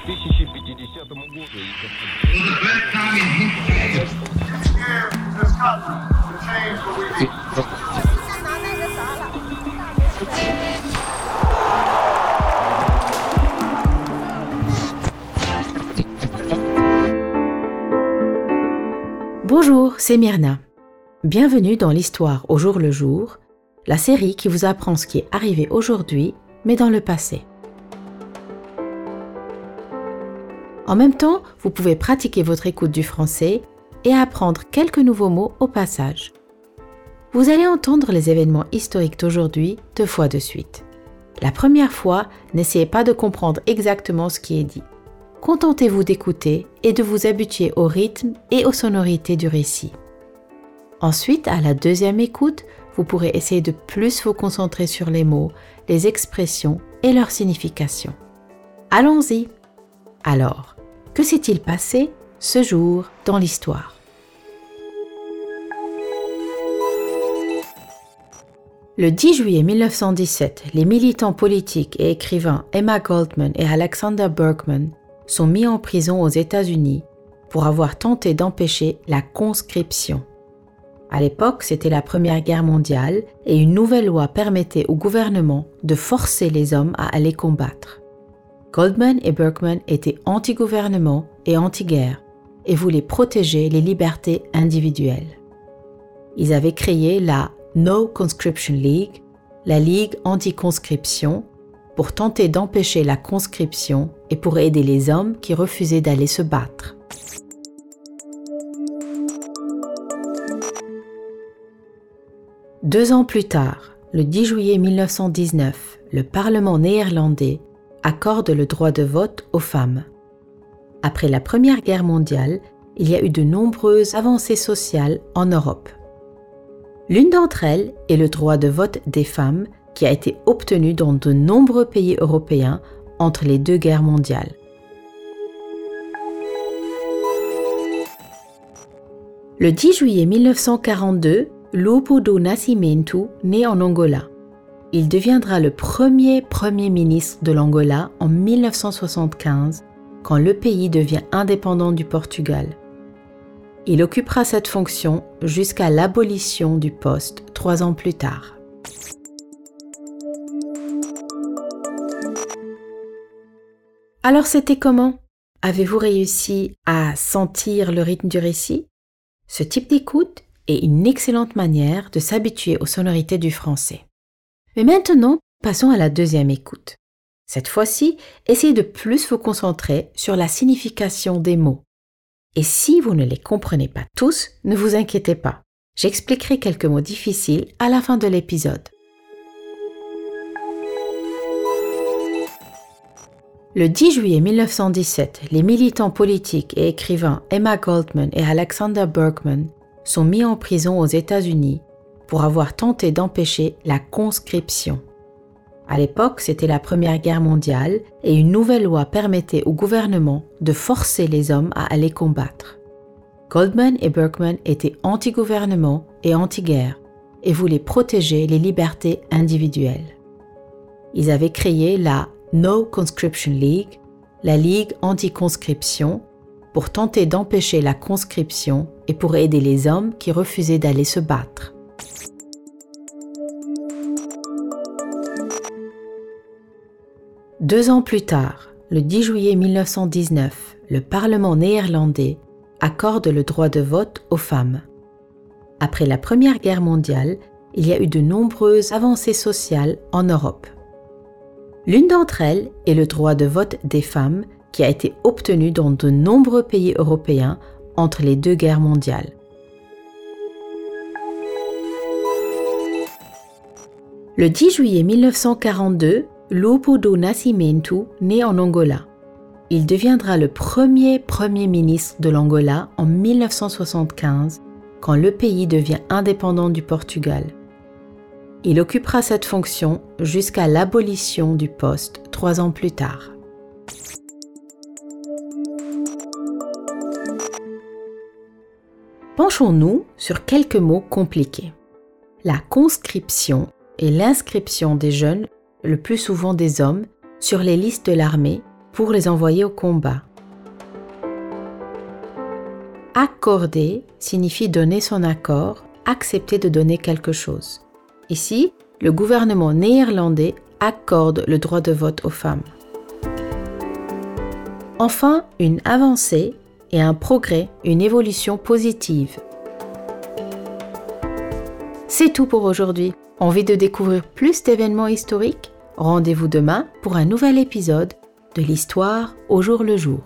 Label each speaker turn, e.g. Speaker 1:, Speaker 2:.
Speaker 1: 2050 году.
Speaker 2: Bonjour, c'est Myrna. Bienvenue dans l'histoire au jour le jour, la série qui vous apprend ce qui est arrivé aujourd'hui, mais dans le passé. En même temps, vous pouvez pratiquer votre écoute du français et apprendre quelques nouveaux mots au passage. Vous allez entendre les événements historiques d'aujourd'hui deux fois de suite. La première fois, n'essayez pas de comprendre exactement ce qui est dit. Contentez-vous d'écouter et de vous habituer au rythme et aux sonorités du récit. Ensuite, à la deuxième écoute, vous pourrez essayer de plus vous concentrer sur les mots, les expressions et leur signification. Allons-y. Alors, que s'est-il passé ce jour dans l'histoire? Le 10 juillet 1917, les militants politiques et écrivains Emma Goldman et Alexander Berkman sont mis en prison aux États-Unis pour avoir tenté d'empêcher la conscription. À l'époque, c'était la Première Guerre mondiale et une nouvelle loi permettait au gouvernement de forcer les hommes à aller combattre. Goldman et Berkman étaient anti-gouvernement et anti-guerre et voulaient protéger les libertés individuelles. Ils avaient créé la No Conscription League, la Ligue anti-conscription, pour tenter d'empêcher la conscription et pour aider les hommes qui refusaient d'aller se battre. Deux ans plus tard, le 10 juillet 1919, le Parlement néerlandais accorde le droit de vote aux femmes. Après la Première Guerre mondiale, il y a eu de nombreuses avancées sociales en Europe. L'une d'entre elles est le droit de vote des femmes qui a été obtenu dans de nombreux pays européens entre les deux guerres mondiales. Le 10 juillet 1942, Lupo do Nascimento naît en Angola. Il deviendra le premier Premier ministre de l'Angola en 1975, quand le pays devient indépendant du Portugal. Il occupera cette fonction jusqu'à l'abolition du poste trois ans plus tard. Alors c'était comment? Avez-vous réussi à sentir le rythme du récit? Ce type d'écoute est une excellente manière de s'habituer aux sonorités du français. Mais maintenant, passons à la deuxième écoute. Cette fois-ci, essayez de plus vous concentrer sur la signification des mots. Et si vous ne les comprenez pas tous, ne vous inquiétez pas. J'expliquerai quelques mots difficiles à la fin de l'épisode. Le 10 juillet 1917, les militants politiques et écrivains Emma Goldman et Alexander Berkman sont mis en prison aux États-Unis pour avoir tenté d'empêcher la conscription. À l'époque, c'était la Première Guerre mondiale et une nouvelle loi permettait au gouvernement de forcer les hommes à aller combattre. Goldman et Berkman étaient anti-gouvernement et anti-guerre et voulaient protéger les libertés individuelles. Ils avaient créé la No Conscription League, la Ligue anti-conscription, pour tenter d'empêcher la conscription et pour aider les hommes qui refusaient d'aller se battre. Deux ans plus tard, le 10 juillet 1919, le Parlement néerlandais accorde le droit de vote aux femmes. Après la Première Guerre mondiale, il y a eu de nombreuses avancées sociales en Europe. L'une d'entre elles est le droit de vote des femmes qui a été obtenu dans de nombreux pays européens entre les deux guerres mondiales. Le 10 juillet 1942, Lupo do Nascimento naît en Angola. Il deviendra le premier Premier ministre de l'Angola en 1975 quand le pays devient indépendant du Portugal. Il occupera cette fonction jusqu'à l'abolition du poste trois ans plus tard. Penchons-nous sur quelques mots compliqués. La conscription est l'inscription des jeunes, le plus souvent des hommes, sur les listes de l'armée pour les envoyer au combat. Accorder signifie donner son accord, accepter de donner quelque chose. Ici, le gouvernement néerlandais accorde le droit de vote aux femmes. Enfin, une avancée et un progrès, une évolution positive. C'est tout pour aujourd'hui. Envie de découvrir plus d'événements historiques? Rendez-vous demain pour un nouvel épisode de l'histoire au jour le jour.